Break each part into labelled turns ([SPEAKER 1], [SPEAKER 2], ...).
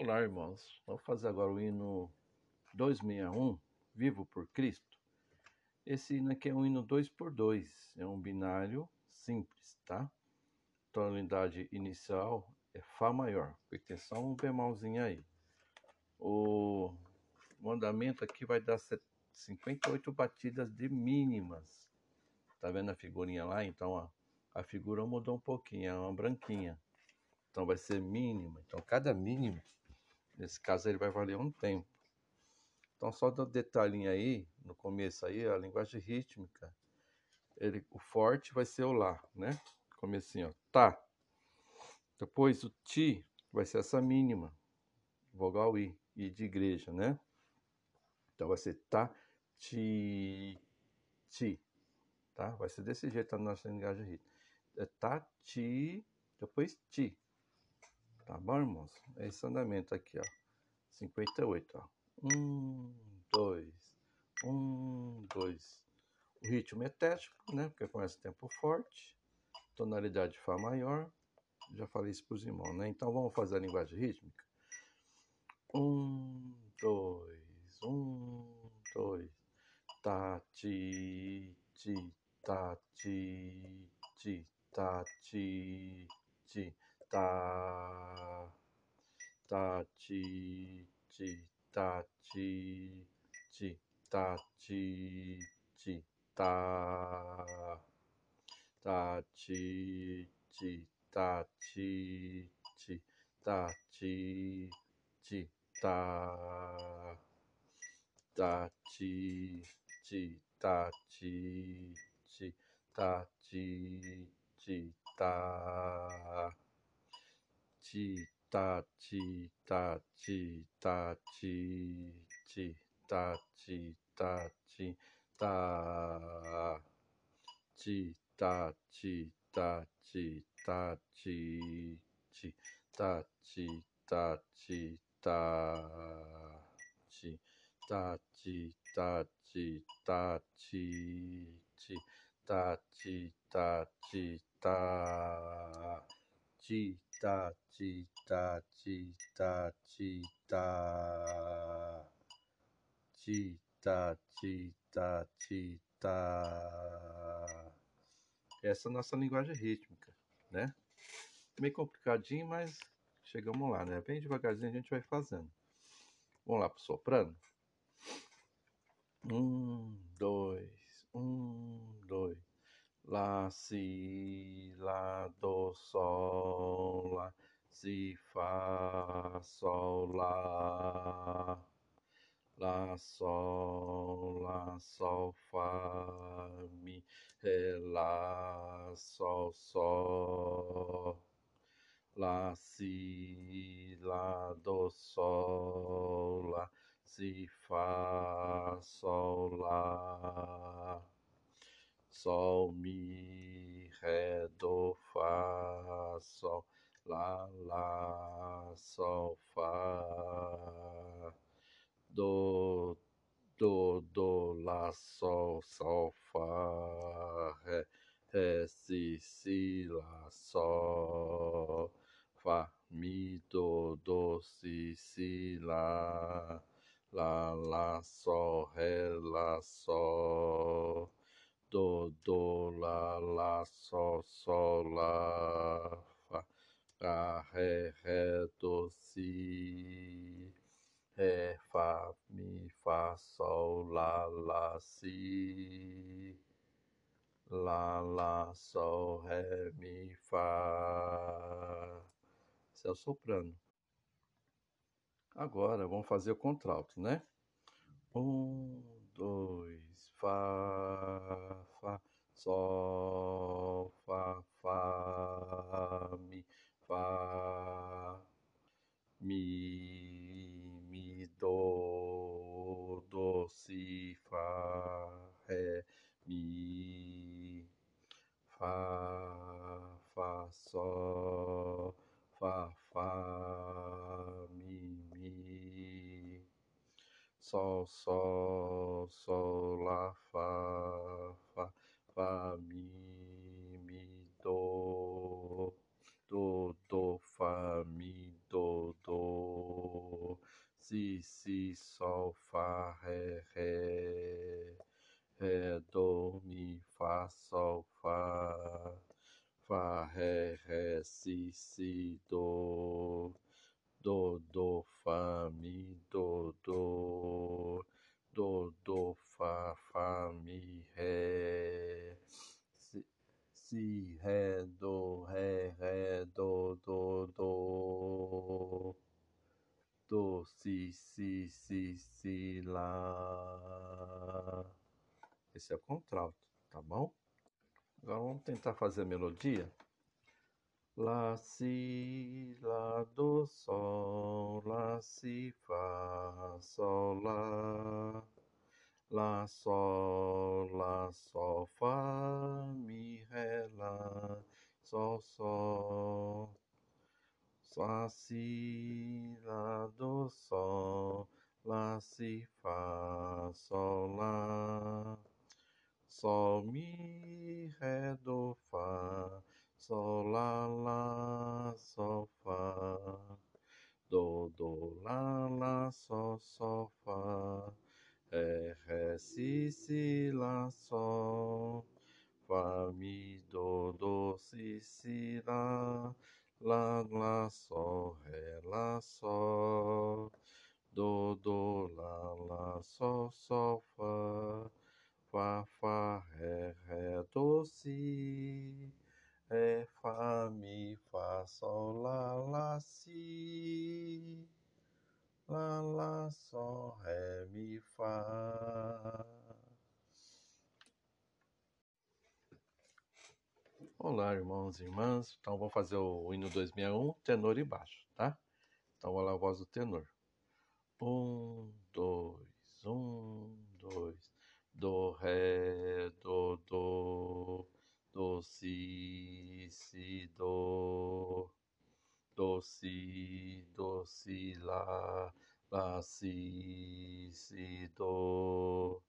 [SPEAKER 1] Olá, irmãos. Vamos fazer agora o hino 261, Vivo por Cristo. Esse hino aqui é um hino 2 por 2 é um binário simples, tá? Tonalidade inicial é Fá maior, porque tem só um bemolzinho aí. O, o andamento aqui vai dar 58 batidas de mínimas. Tá vendo a figurinha lá? Então, ó, a figura mudou um pouquinho, é uma branquinha. Então vai ser mínima. Então cada mínimo, nesse caso, ele vai valer um tempo. Então só dá um detalhinho aí, no começo aí, a linguagem rítmica, ele, o forte vai ser o lá, né? Comecinho, ó, tá. Depois o ti vai ser essa mínima, vogal i, i de igreja, né? Então vai ser tá, ti, ti, tá? Vai ser desse jeito a nossa linguagem rítmica. É tá, ti, depois ti. Tá bom, irmãos? É esse andamento aqui, ó. 58, ó. Um, dois, um, dois. O ritmo é tético, né? Porque começa tempo forte. Tonalidade Fá maior. Já falei isso para os irmãos, né? Então vamos fazer a linguagem rítmica. Um, dois, um, dois. Tá, ti, ti, tá, ti, ti, tá, ti, ti 哒哒叽叽哒叽叽哒叽叽哒哒叽叽哒叽叽哒叽叽哒哒叽叽哒叽叽哒叽叽哒叽哒叽哒叽哒叽叽哒叽哒叽哒叽哒叽哒叽哒叽叽哒叽哒叽哒叽哒叽哒叽哒叽叽哒叽哒叽叽哒叽哒叽哒叽哒叽哒叽哒叽哒叽哒 ti ta ti ta ti ta ti ta ti ta ti ta ti ta essa é a nossa linguagem rítmica, né? Meio complicadinho, mas chegamos lá, né? Bem devagarzinho a gente vai fazendo. Vamos lá pro soprano. Um, dois, um, dois. Lá, si, lá, do, sol, lá, si, fá, sol, lá. Lá, sol, lá, sol, fá, mi, ré, lá, sol, sol. Lá, si, lá, do, sol, lá, si, fá, sol, lá sol, mi, ré, do, fá, sol, lá, lá, sol, fá, do, do, do, lá, sol, sol, fá, ré, ré, si, si, lá, sol, fá, mi, do, do, si, si, lá, lá, lá, sol, ré, lá, sol, do, do, lá, lá, sol, sol, lá, fá, lá, ré, ré, do, si, ré, fá, mi, fá, sol, lá, lá, si, lá, lá, sol, ré, mi, é o soprano. Agora vamos fazer o contralto, né? Um, dois, Fá, Fá, Sol, Fá, Fá, Mi, Fá, Mi, Mi, Do, Do, Si, Fá, Ré, Mi, Fá, Fá, Sol, Fá, Fá, Mi, Mi, Sol, Sol, Sol, Lá, Fá, Fá, Fá, Mi, Mi, Do, Do, Do, Fá, Mi, Do, Do. si, si, sol, fá, ré, ré, ré, do, mi, fá, sol, fá, fá, ré, ré, si, si, do, do, do, fá, mi, do, do, do, fá, fá, mi, ré, si, si, ré, do, ré, ré, do, do, do, do, si, si, si, si, lá. Esse é o contralto, tá bom? Agora vamos tentar fazer a melodia. Lá, si, lá, do, sol, lá, si, fá, sol, lá. Lá, sol, lá, sol, fá, mi, ré, lá, sol, sol. Lá, si, lá, do, sol, lá, si, fá, sol, lá. Sol, mi, ré, do, fá, sol, lá, lá, sol, fá. Do, do, lá, lá, sol, sol, fá. Ré, ré, si, lá, sol. Fá, mi, do, do, si, si, lá. Lá, lá, sol, ré, lá, sol. Do, do, lá, lá, sol, sol, fá. Fá, fá, ré, ré, do, si. Ré, fá, mi, fá, sol, lá, lá, si. Lá, lá, sol, ré, mi, fá. Olá, irmãos e irmãs. Então, vou fazer o hino 261, tenor e baixo, tá? Então, lá a voz do tenor. Um, dois, um, dois. Do, ré, do, do, do, si, si, do. Do, si, do, si, lá, lá, si, si, do.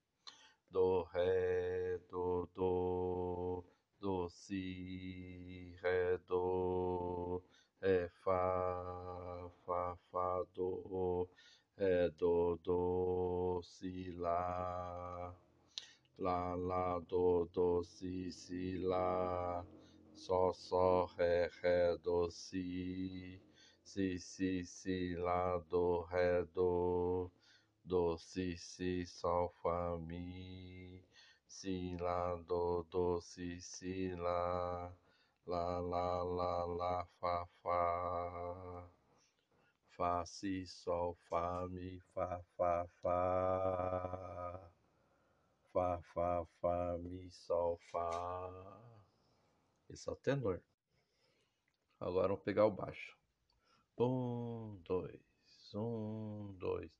[SPEAKER 1] Do, ré, do, do do, si, ré, do, ré, fá, fá, fá, do, ré, do, do, si, lá, lá, lá, do, do, si, si, lá, sol, sol, ré, ré, do, si, si, si, si, lá, do, ré, do, do, si, si, sol, fá, mi, si, lá, do, do, si, si, lá, lá, lá, lá, lá, fá, fá, fá, si, sol, fá, mi, fá, fá, fá, fá, fá, fá, mi, sol, fá. Esse é o tenor. Agora vamos pegar o baixo. Um, dois, um, dois.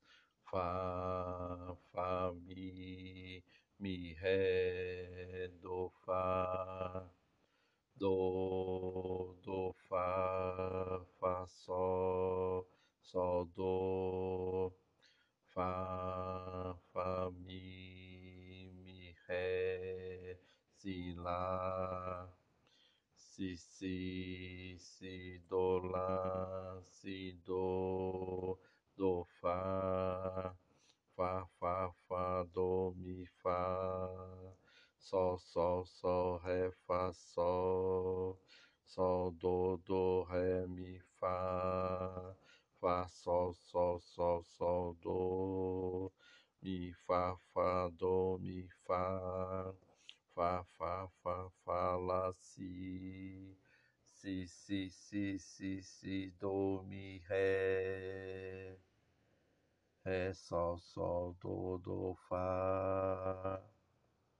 [SPEAKER 1] Fá, fá, mi, mi, ré, do, fá, do, do, fá, fá, sol, sol, do, fá, fá, mi, mi, ré, si, lá, si, si, si, do, lá, si, do, do, fá, fá, fá, fá, do, mi, fá, sol, sol, sol, ré, fá, sol, sol, do, do, ré, mi, fá, fá, sol, sol, sol, sol, do, mi, fá, do, mi, fá, fá, fá, fá, fá, lá, si, si, si, si, si, si, do, mi, ré. Ré, Sol, Sol, Do, Do, Fá.